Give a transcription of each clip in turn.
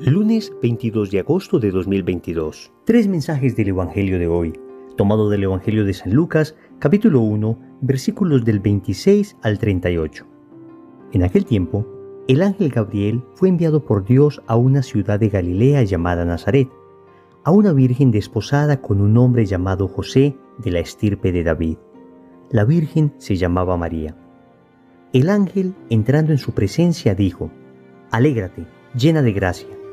Lunes 22 de agosto de 2022. Tres mensajes del Evangelio de hoy, tomado del Evangelio de San Lucas, capítulo 1, versículos del 26 al 38. En aquel tiempo, el ángel Gabriel fue enviado por Dios a una ciudad de Galilea llamada Nazaret, a una virgen desposada con un hombre llamado José de la estirpe de David. La virgen se llamaba María. El ángel, entrando en su presencia, dijo, Alégrate, llena de gracia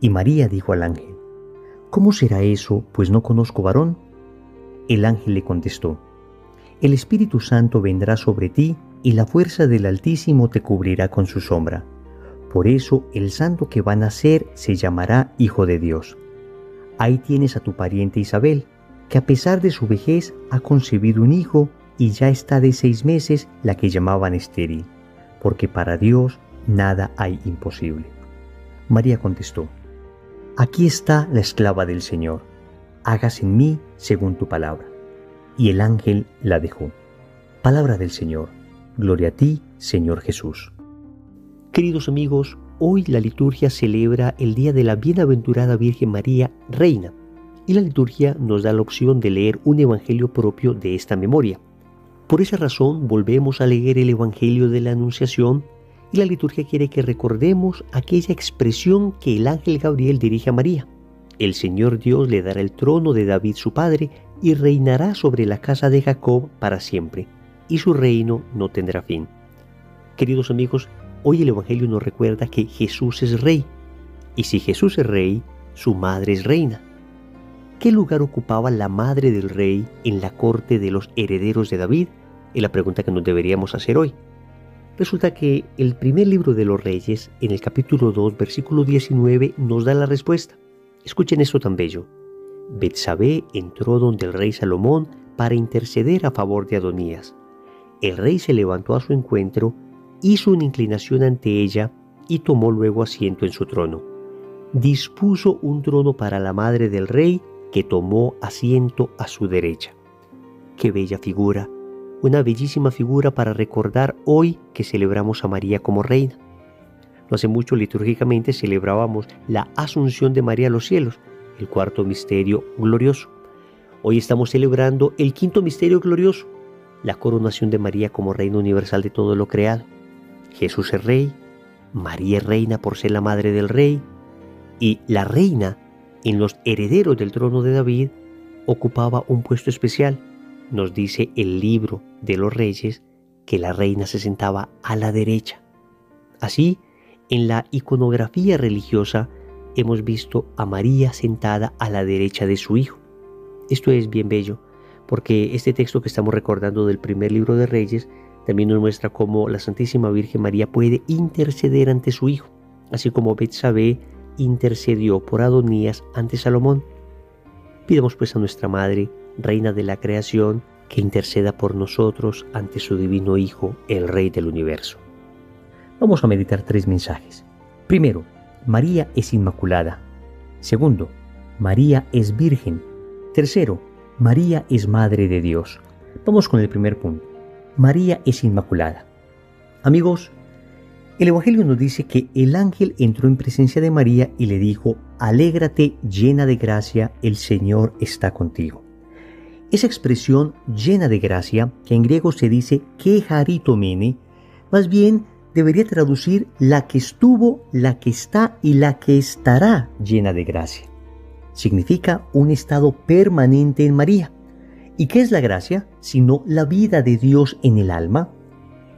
y María dijo al ángel, ¿Cómo será eso, pues no conozco varón? El ángel le contestó, El Espíritu Santo vendrá sobre ti y la fuerza del Altísimo te cubrirá con su sombra. Por eso el santo que va a nacer se llamará Hijo de Dios. Ahí tienes a tu pariente Isabel, que a pesar de su vejez ha concebido un hijo y ya está de seis meses la que llamaban estéril, porque para Dios nada hay imposible. María contestó, Aquí está la esclava del Señor, hágase en mí según tu palabra. Y el ángel la dejó. Palabra del Señor. Gloria a ti, Señor Jesús. Queridos amigos, hoy la liturgia celebra el día de la bienaventurada Virgen María, Reina, y la liturgia nos da la opción de leer un evangelio propio de esta memoria. Por esa razón volvemos a leer el Evangelio de la Anunciación y la liturgia quiere que recordemos aquella expresión que el ángel Gabriel dirige a María. El Señor Dios le dará el trono de David su padre y reinará sobre la casa de Jacob para siempre, y su reino no tendrá fin. Queridos amigos, hoy el Evangelio nos recuerda que Jesús es rey, y si Jesús es rey, su madre es reina. ¿Qué lugar ocupaba la madre del rey en la corte de los herederos de David? Es la pregunta que nos deberíamos hacer hoy. Resulta que el primer libro de los reyes, en el capítulo 2, versículo 19, nos da la respuesta. Escuchen esto tan bello. Betsabé entró donde el rey Salomón para interceder a favor de Adonías. El rey se levantó a su encuentro, hizo una inclinación ante ella y tomó luego asiento en su trono. Dispuso un trono para la madre del rey que tomó asiento a su derecha. Qué bella figura una bellísima figura para recordar hoy que celebramos a María como reina. No hace mucho litúrgicamente celebrábamos la Asunción de María a los cielos, el cuarto misterio glorioso. Hoy estamos celebrando el quinto misterio glorioso, la coronación de María como Reina Universal de todo lo creado. Jesús es Rey, María es Reina por ser la Madre del Rey, y la Reina, en los herederos del trono de David, ocupaba un puesto especial, nos dice el libro de los reyes que la reina se sentaba a la derecha. Así, en la iconografía religiosa hemos visto a María sentada a la derecha de su hijo. Esto es bien bello, porque este texto que estamos recordando del primer libro de Reyes también nos muestra cómo la Santísima Virgen María puede interceder ante su hijo, así como Betsabé intercedió por Adonías ante Salomón. Pidamos pues a nuestra Madre Reina de la creación, que interceda por nosotros ante su divino Hijo, el Rey del universo. Vamos a meditar tres mensajes. Primero, María es inmaculada. Segundo, María es virgen. Tercero, María es Madre de Dios. Vamos con el primer punto. María es inmaculada. Amigos, el Evangelio nos dice que el ángel entró en presencia de María y le dijo, Alégrate llena de gracia, el Señor está contigo. Esa expresión llena de gracia, que en griego se dice mene, más bien debería traducir la que estuvo, la que está y la que estará llena de gracia. Significa un estado permanente en María. ¿Y qué es la gracia? Sino la vida de Dios en el alma,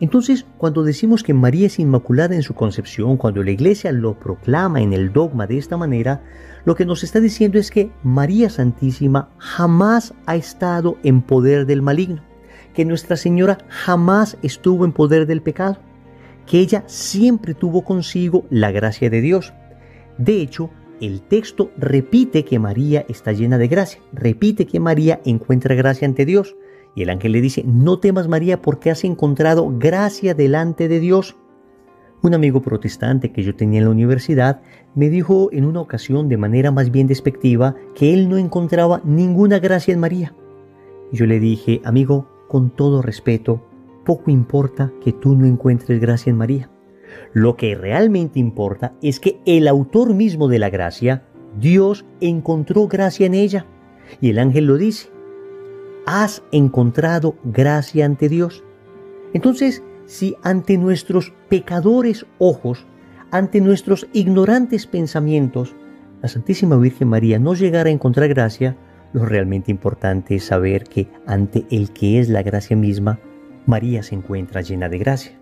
entonces, cuando decimos que María es inmaculada en su concepción, cuando la iglesia lo proclama en el dogma de esta manera, lo que nos está diciendo es que María Santísima jamás ha estado en poder del maligno, que Nuestra Señora jamás estuvo en poder del pecado, que ella siempre tuvo consigo la gracia de Dios. De hecho, el texto repite que María está llena de gracia, repite que María encuentra gracia ante Dios. Y el ángel le dice, no temas María porque has encontrado gracia delante de Dios. Un amigo protestante que yo tenía en la universidad me dijo en una ocasión de manera más bien despectiva que él no encontraba ninguna gracia en María. Yo le dije, amigo, con todo respeto, poco importa que tú no encuentres gracia en María. Lo que realmente importa es que el autor mismo de la gracia, Dios, encontró gracia en ella. Y el ángel lo dice, has encontrado gracia ante Dios. Entonces, si ante nuestros pecadores ojos, ante nuestros ignorantes pensamientos, la Santísima Virgen María no llegara a encontrar gracia, lo realmente importante es saber que ante el que es la gracia misma, María se encuentra llena de gracia.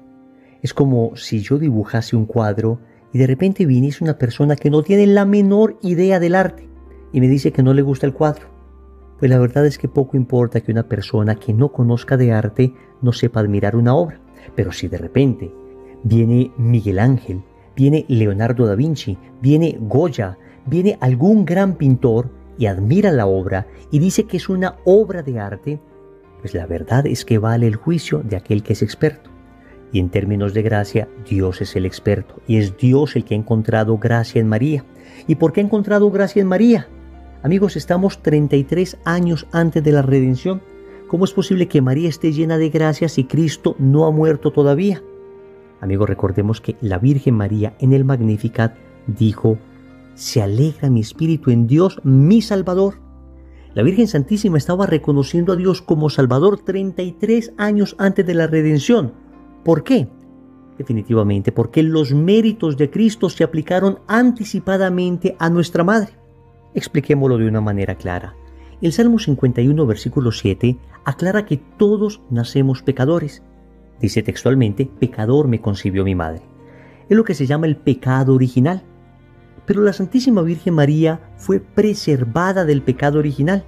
Es como si yo dibujase un cuadro y de repente viniese una persona que no tiene la menor idea del arte y me dice que no le gusta el cuadro. Pues la verdad es que poco importa que una persona que no conozca de arte no sepa admirar una obra. Pero si de repente viene Miguel Ángel, viene Leonardo da Vinci, viene Goya, viene algún gran pintor y admira la obra y dice que es una obra de arte, pues la verdad es que vale el juicio de aquel que es experto. Y en términos de gracia, Dios es el experto y es Dios el que ha encontrado gracia en María. ¿Y por qué ha encontrado gracia en María? Amigos, estamos 33 años antes de la redención ¿Cómo es posible que María esté llena de gracia si Cristo no ha muerto todavía? Amigos, recordemos que la Virgen María en el Magnificat dijo, se alegra mi espíritu en Dios, mi Salvador. La Virgen Santísima estaba reconociendo a Dios como Salvador 33 años antes de la redención. ¿Por qué? Definitivamente porque los méritos de Cristo se aplicaron anticipadamente a nuestra Madre. Expliquémoslo de una manera clara. El Salmo 51, versículo 7, aclara que todos nacemos pecadores. Dice textualmente, pecador me concibió mi madre. Es lo que se llama el pecado original. Pero la Santísima Virgen María fue preservada del pecado original.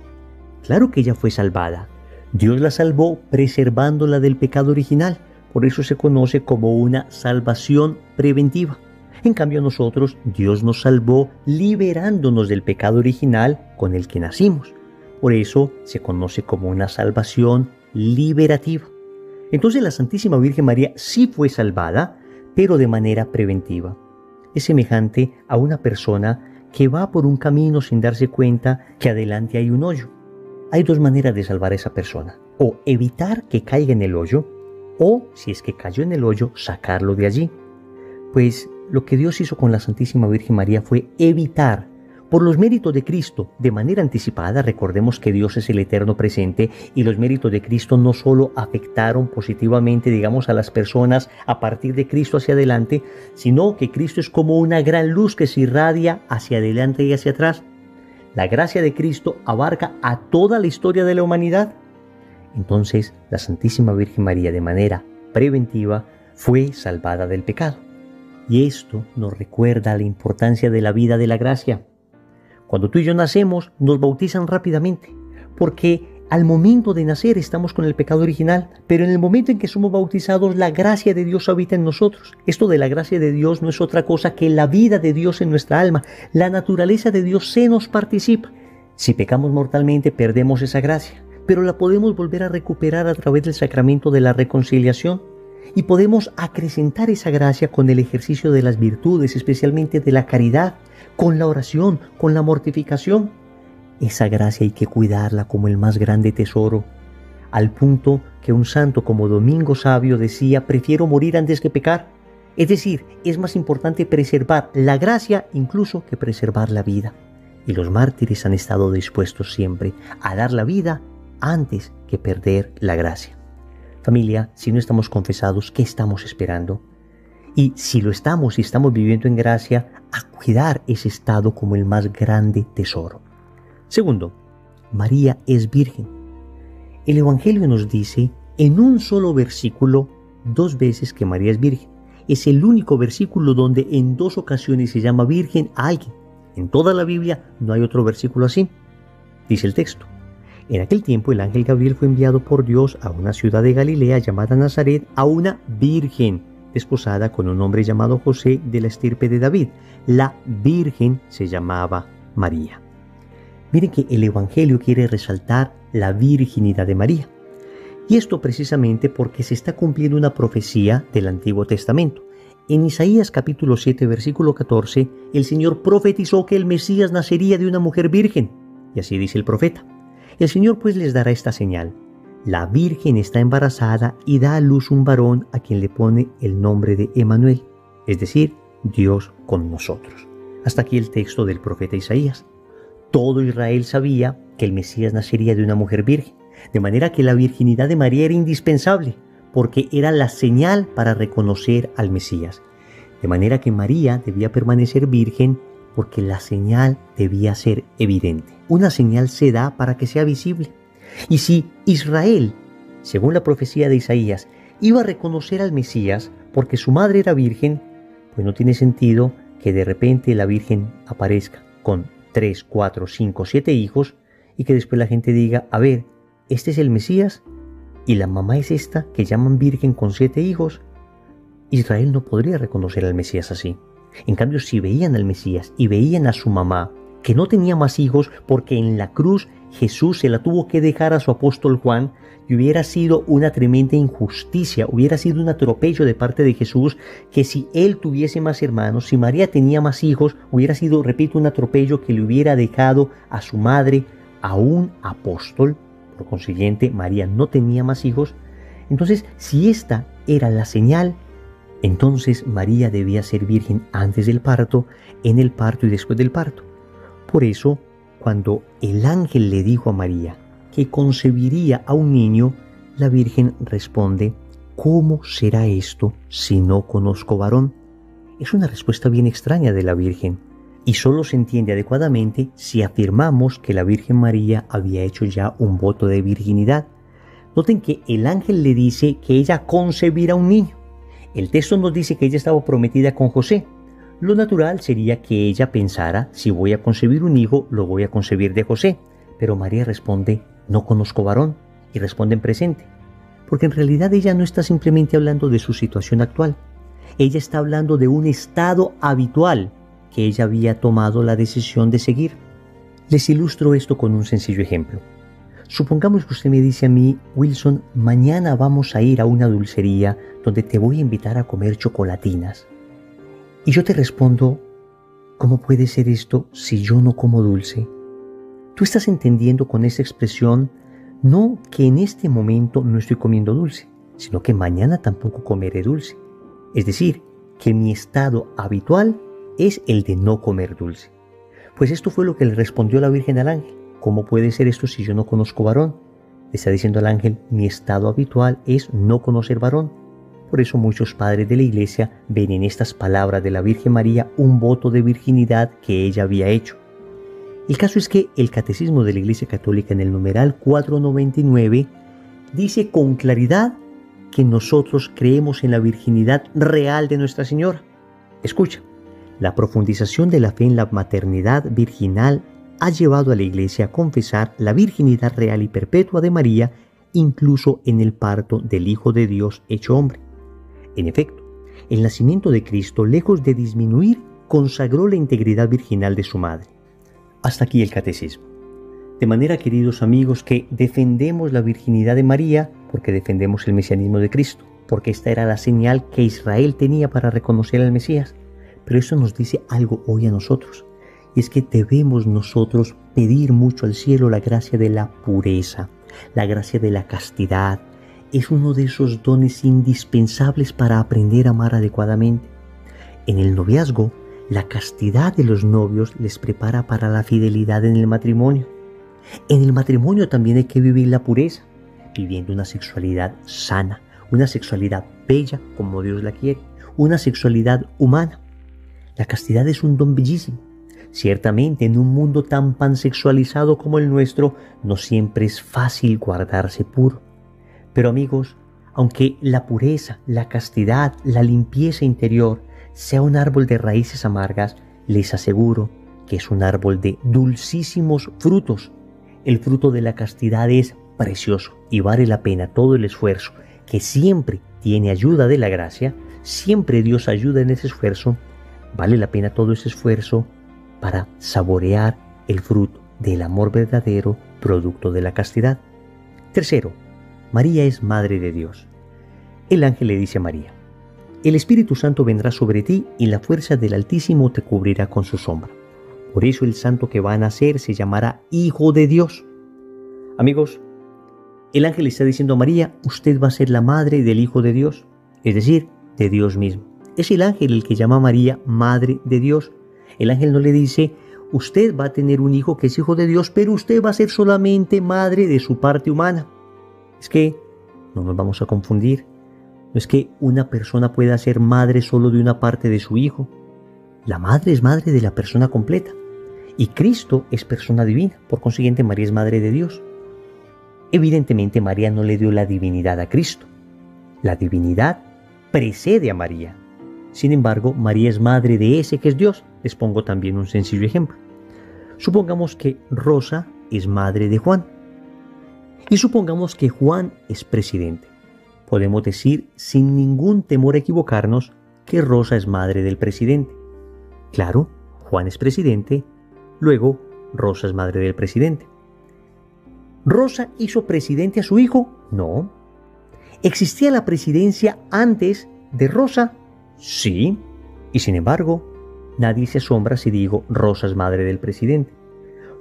Claro que ella fue salvada. Dios la salvó preservándola del pecado original. Por eso se conoce como una salvación preventiva. En cambio nosotros, Dios nos salvó liberándonos del pecado original con el que nacimos. Por eso se conoce como una salvación liberativa. Entonces la Santísima Virgen María sí fue salvada, pero de manera preventiva. Es semejante a una persona que va por un camino sin darse cuenta que adelante hay un hoyo. Hay dos maneras de salvar a esa persona. O evitar que caiga en el hoyo, o si es que cayó en el hoyo, sacarlo de allí. Pues lo que Dios hizo con la Santísima Virgen María fue evitar por los méritos de Cristo, de manera anticipada, recordemos que Dios es el eterno presente y los méritos de Cristo no solo afectaron positivamente, digamos, a las personas a partir de Cristo hacia adelante, sino que Cristo es como una gran luz que se irradia hacia adelante y hacia atrás. La gracia de Cristo abarca a toda la historia de la humanidad. Entonces, la Santísima Virgen María, de manera preventiva, fue salvada del pecado. Y esto nos recuerda la importancia de la vida de la gracia. Cuando tú y yo nacemos, nos bautizan rápidamente, porque al momento de nacer estamos con el pecado original, pero en el momento en que somos bautizados, la gracia de Dios habita en nosotros. Esto de la gracia de Dios no es otra cosa que la vida de Dios en nuestra alma. La naturaleza de Dios se nos participa. Si pecamos mortalmente, perdemos esa gracia, pero la podemos volver a recuperar a través del sacramento de la reconciliación y podemos acrecentar esa gracia con el ejercicio de las virtudes, especialmente de la caridad, con la oración, con la mortificación. Esa gracia hay que cuidarla como el más grande tesoro, al punto que un santo como Domingo Sabio decía, prefiero morir antes que pecar. Es decir, es más importante preservar la gracia incluso que preservar la vida. Y los mártires han estado dispuestos siempre a dar la vida antes que perder la gracia. Familia, si no estamos confesados, ¿qué estamos esperando? Y si lo estamos y estamos viviendo en gracia, a cuidar ese estado como el más grande tesoro. Segundo, María es virgen. El Evangelio nos dice en un solo versículo dos veces que María es virgen. Es el único versículo donde en dos ocasiones se llama virgen a alguien. En toda la Biblia no hay otro versículo así. Dice el texto. En aquel tiempo el ángel Gabriel fue enviado por Dios a una ciudad de Galilea llamada Nazaret a una virgen desposada con un hombre llamado José de la estirpe de David. La Virgen se llamaba María. Miren que el Evangelio quiere resaltar la virginidad de María. Y esto precisamente porque se está cumpliendo una profecía del Antiguo Testamento. En Isaías capítulo 7 versículo 14, el Señor profetizó que el Mesías nacería de una mujer virgen. Y así dice el profeta. El Señor pues les dará esta señal. La Virgen está embarazada y da a luz un varón a quien le pone el nombre de Emanuel, es decir, Dios con nosotros. Hasta aquí el texto del profeta Isaías. Todo Israel sabía que el Mesías nacería de una mujer virgen, de manera que la virginidad de María era indispensable, porque era la señal para reconocer al Mesías. De manera que María debía permanecer virgen porque la señal debía ser evidente. Una señal se da para que sea visible. Y si Israel, según la profecía de Isaías, iba a reconocer al Mesías porque su madre era virgen, pues no tiene sentido que de repente la Virgen aparezca con 3, 4, 5, 7 hijos y que después la gente diga, a ver, este es el Mesías y la mamá es esta que llaman Virgen con siete hijos. Israel no podría reconocer al Mesías así. En cambio, si veían al Mesías y veían a su mamá, que no tenía más hijos porque en la cruz Jesús se la tuvo que dejar a su apóstol Juan y hubiera sido una tremenda injusticia, hubiera sido un atropello de parte de Jesús que si él tuviese más hermanos, si María tenía más hijos, hubiera sido, repito, un atropello que le hubiera dejado a su madre a un apóstol. Por consiguiente, María no tenía más hijos. Entonces, si esta era la señal, entonces María debía ser virgen antes del parto, en el parto y después del parto. Por eso, cuando el ángel le dijo a María que concebiría a un niño, la Virgen responde, ¿cómo será esto si no conozco varón? Es una respuesta bien extraña de la Virgen y solo se entiende adecuadamente si afirmamos que la Virgen María había hecho ya un voto de virginidad. Noten que el ángel le dice que ella concebirá un niño. El texto nos dice que ella estaba prometida con José, lo natural sería que ella pensara, si voy a concebir un hijo, lo voy a concebir de José. Pero María responde, no conozco varón, y responde en presente. Porque en realidad ella no está simplemente hablando de su situación actual. Ella está hablando de un estado habitual que ella había tomado la decisión de seguir. Les ilustro esto con un sencillo ejemplo. Supongamos que usted me dice a mí, Wilson, mañana vamos a ir a una dulcería donde te voy a invitar a comer chocolatinas. Y yo te respondo, ¿cómo puede ser esto si yo no como dulce? Tú estás entendiendo con esa expresión no que en este momento no estoy comiendo dulce, sino que mañana tampoco comeré dulce. Es decir, que mi estado habitual es el de no comer dulce. Pues esto fue lo que le respondió la Virgen al ángel. ¿Cómo puede ser esto si yo no conozco varón? Le está diciendo al ángel, mi estado habitual es no conocer varón. Por eso muchos padres de la iglesia ven en estas palabras de la Virgen María un voto de virginidad que ella había hecho. El caso es que el Catecismo de la Iglesia Católica en el numeral 499 dice con claridad que nosotros creemos en la virginidad real de Nuestra Señora. Escucha, la profundización de la fe en la maternidad virginal ha llevado a la Iglesia a confesar la virginidad real y perpetua de María incluso en el parto del Hijo de Dios hecho hombre. En efecto, el nacimiento de Cristo, lejos de disminuir, consagró la integridad virginal de su madre. Hasta aquí el catecismo. De manera, queridos amigos, que defendemos la virginidad de María porque defendemos el mesianismo de Cristo, porque esta era la señal que Israel tenía para reconocer al Mesías. Pero eso nos dice algo hoy a nosotros, y es que debemos nosotros pedir mucho al cielo la gracia de la pureza, la gracia de la castidad, es uno de esos dones indispensables para aprender a amar adecuadamente. En el noviazgo, la castidad de los novios les prepara para la fidelidad en el matrimonio. En el matrimonio también hay que vivir la pureza, viviendo una sexualidad sana, una sexualidad bella como Dios la quiere, una sexualidad humana. La castidad es un don bellísimo. Ciertamente en un mundo tan pansexualizado como el nuestro, no siempre es fácil guardarse puro. Pero amigos, aunque la pureza, la castidad, la limpieza interior sea un árbol de raíces amargas, les aseguro que es un árbol de dulcísimos frutos. El fruto de la castidad es precioso y vale la pena todo el esfuerzo que siempre tiene ayuda de la gracia siempre Dios ayuda en ese esfuerzo, vale la pena todo ese esfuerzo para saborear el fruto del amor verdadero, producto de la castidad. Tercero, María es Madre de Dios. El ángel le dice a María, el Espíritu Santo vendrá sobre ti y la fuerza del Altísimo te cubrirá con su sombra. Por eso el santo que va a nacer se llamará Hijo de Dios. Amigos, el ángel está diciendo a María, usted va a ser la madre del Hijo de Dios, es decir, de Dios mismo. Es el ángel el que llama a María Madre de Dios. El ángel no le dice, usted va a tener un hijo que es hijo de Dios, pero usted va a ser solamente madre de su parte humana. Es que no nos vamos a confundir. No es que una persona pueda ser madre solo de una parte de su hijo. La madre es madre de la persona completa. Y Cristo es persona divina. Por consiguiente, María es madre de Dios. Evidentemente, María no le dio la divinidad a Cristo. La divinidad precede a María. Sin embargo, María es madre de ese que es Dios. Les pongo también un sencillo ejemplo. Supongamos que Rosa es madre de Juan. Y supongamos que Juan es presidente podemos decir sin ningún temor a equivocarnos que Rosa es madre del presidente. Claro, Juan es presidente, luego Rosa es madre del presidente. ¿Rosa hizo presidente a su hijo? No. ¿Existía la presidencia antes de Rosa? Sí. Y sin embargo, nadie se asombra si digo Rosa es madre del presidente.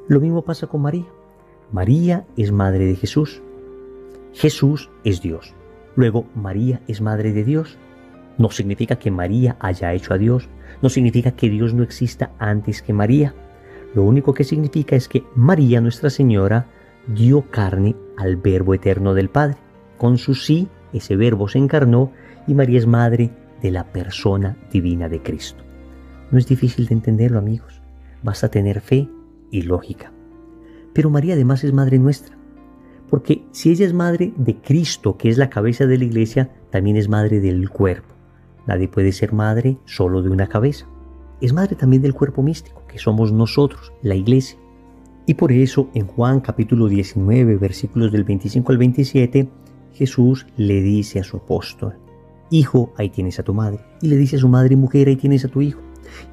Lo mismo pasa con María. María es madre de Jesús. Jesús es Dios. Luego, María es Madre de Dios. No significa que María haya hecho a Dios, no significa que Dios no exista antes que María. Lo único que significa es que María, Nuestra Señora, dio carne al Verbo eterno del Padre. Con su sí, ese Verbo se encarnó y María es Madre de la persona divina de Cristo. No es difícil de entenderlo, amigos. Basta tener fe y lógica. Pero María además es Madre nuestra. Porque si ella es madre de Cristo, que es la cabeza de la iglesia, también es madre del cuerpo. Nadie puede ser madre solo de una cabeza. Es madre también del cuerpo místico, que somos nosotros, la iglesia. Y por eso en Juan capítulo 19, versículos del 25 al 27, Jesús le dice a su apóstol, Hijo, ahí tienes a tu madre. Y le dice a su madre, mujer, ahí tienes a tu hijo.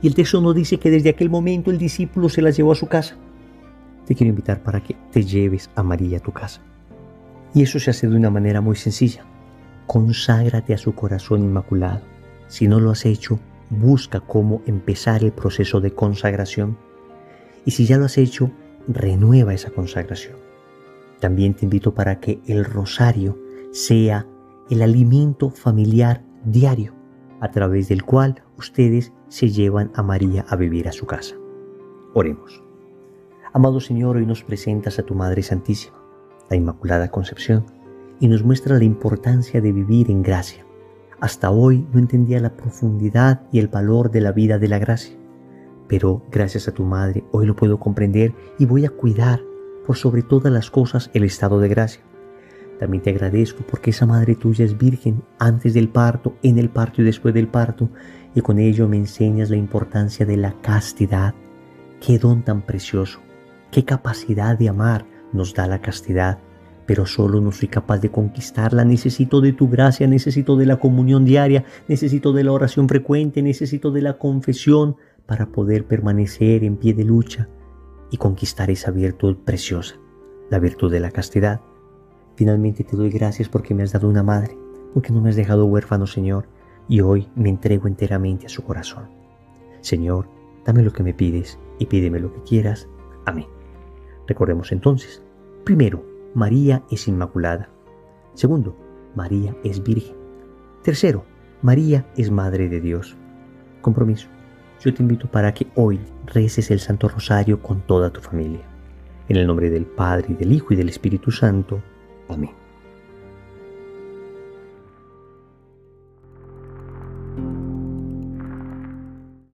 Y el texto nos dice que desde aquel momento el discípulo se la llevó a su casa te quiero invitar para que te lleves a María a tu casa. Y eso se hace de una manera muy sencilla. Conságrate a su corazón inmaculado. Si no lo has hecho, busca cómo empezar el proceso de consagración. Y si ya lo has hecho, renueva esa consagración. También te invito para que el rosario sea el alimento familiar diario a través del cual ustedes se llevan a María a vivir a su casa. Oremos. Amado Señor, hoy nos presentas a tu Madre Santísima, la Inmaculada Concepción, y nos muestra la importancia de vivir en gracia. Hasta hoy no entendía la profundidad y el valor de la vida de la gracia, pero gracias a tu Madre hoy lo puedo comprender y voy a cuidar por sobre todas las cosas el estado de gracia. También te agradezco porque esa madre tuya es virgen antes del parto, en el parto y después del parto, y con ello me enseñas la importancia de la castidad. Qué don tan precioso qué capacidad de amar nos da la castidad, pero solo no soy capaz de conquistarla. Necesito de tu gracia, necesito de la comunión diaria, necesito de la oración frecuente, necesito de la confesión para poder permanecer en pie de lucha y conquistar esa virtud preciosa, la virtud de la castidad. Finalmente te doy gracias porque me has dado una madre, porque no me has dejado huérfano, Señor, y hoy me entrego enteramente a su corazón. Señor, dame lo que me pides y pídeme lo que quieras. Amén. Recordemos entonces, primero, María es inmaculada. Segundo, María es virgen. Tercero, María es Madre de Dios. Compromiso. Yo te invito para que hoy reces el Santo Rosario con toda tu familia. En el nombre del Padre, y del Hijo y del Espíritu Santo. Amén.